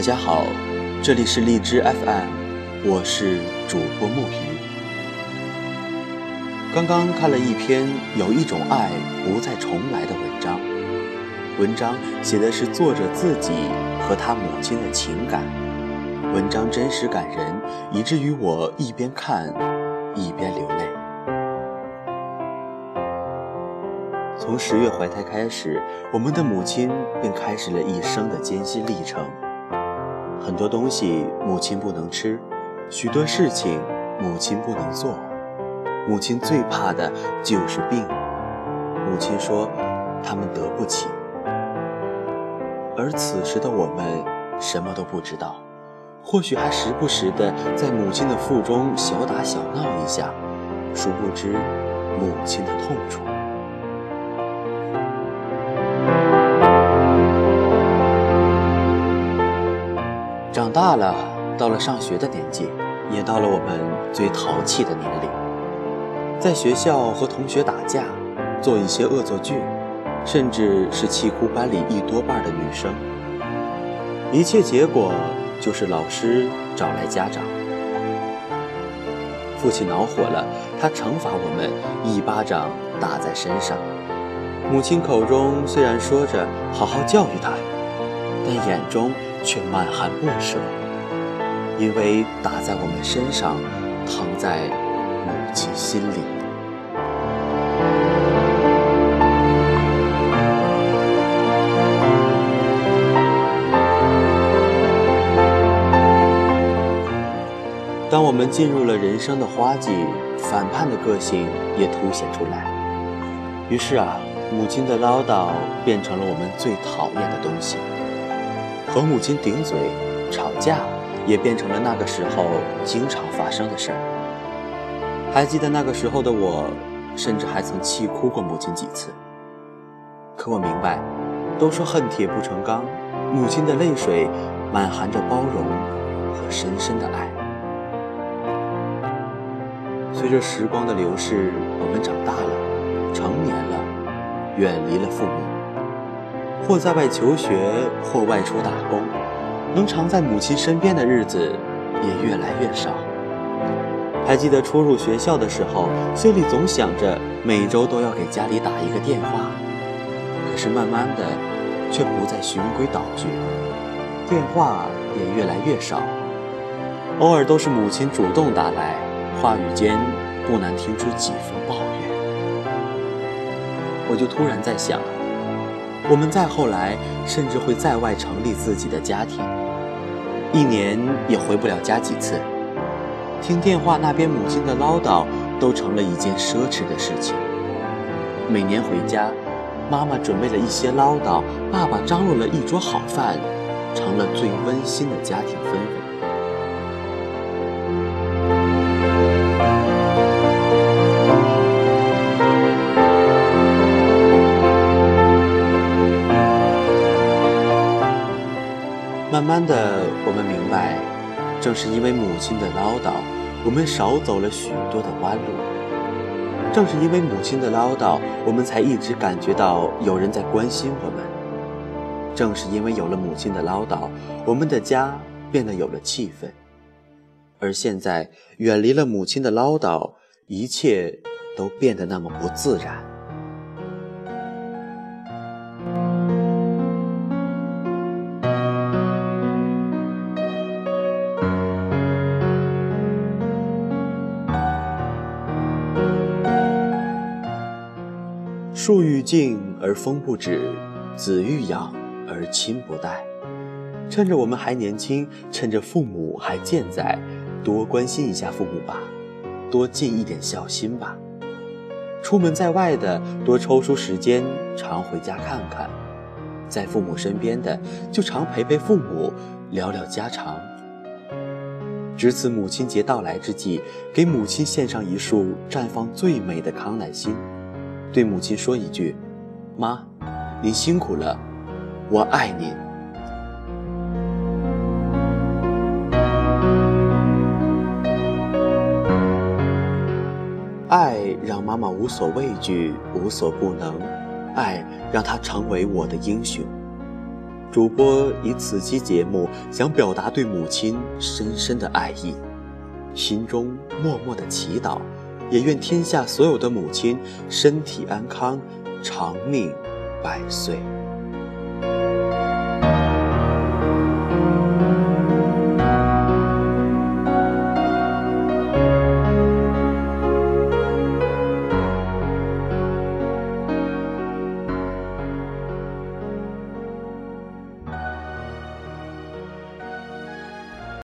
家好，这里是荔枝 FM，我是主播木鱼。刚刚看了一篇《有一种爱不再重来》的文章，文章写的是作者自己和他母亲的情感，文章真实感人，以至于我一边看一边流泪。从十月怀胎开始，我们的母亲便开始了一生的艰辛历程。很多东西母亲不能吃，许多事情母亲不能做。母亲最怕的就是病。母亲说，他们得不起。而此时的我们什么都不知道，或许还时不时的在母亲的腹中小打小闹一下，殊不知母亲的痛楚。大了，到了上学的年纪，也到了我们最淘气的年龄。在学校和同学打架，做一些恶作剧，甚至是气哭班里一多半的女生。一切结果就是老师找来家长，父亲恼火了，他惩罚我们，一巴掌打在身上。母亲口中虽然说着好好教育他，但眼中。却满含不舍，因为打在我们身上，疼在母亲心里。当我们进入了人生的花季，反叛的个性也凸显出来。于是啊，母亲的唠叨变成了我们最讨厌的东西。和母亲顶嘴、吵架，也变成了那个时候经常发生的事儿。还记得那个时候的我，甚至还曾气哭过母亲几次。可我明白，都说恨铁不成钢，母亲的泪水满含着包容和深深的爱。随着时光的流逝，我们长大了，成年了，远离了父母。或在外求学，或外出打工，能常在母亲身边的日子也越来越少。还记得初入学校的时候，心里总想着每周都要给家里打一个电话，可是慢慢的，却不再循规蹈矩，电话也越来越少，偶尔都是母亲主动打来，话语间不难听出几分抱怨。我就突然在想。我们再后来，甚至会在外成立自己的家庭，一年也回不了家几次，听电话那边母亲的唠叨都成了一件奢侈的事情。每年回家，妈妈准备了一些唠叨，爸爸张罗了一桌好饭，成了最温馨的家庭氛围。慢慢的，我们明白，正是因为母亲的唠叨，我们少走了许多的弯路；正是因为母亲的唠叨，我们才一直感觉到有人在关心我们；正是因为有了母亲的唠叨，我们的家变得有了气氛。而现在，远离了母亲的唠叨，一切都变得那么不自然。树欲静而风不止，子欲养而亲不待。趁着我们还年轻，趁着父母还健在，多关心一下父母吧，多尽一点孝心吧。出门在外的，多抽出时间常回家看看；在父母身边的，就常陪陪父母，聊聊家常。值此母亲节到来之际，给母亲献上一束绽放最美的康乃馨。对母亲说一句：“妈，您辛苦了，我爱您。”爱让妈妈无所畏惧，无所不能；爱让她成为我的英雄。主播以此期节目想表达对母亲深深的爱意，心中默默的祈祷，也愿天下所有的母亲身体安康，长命百岁。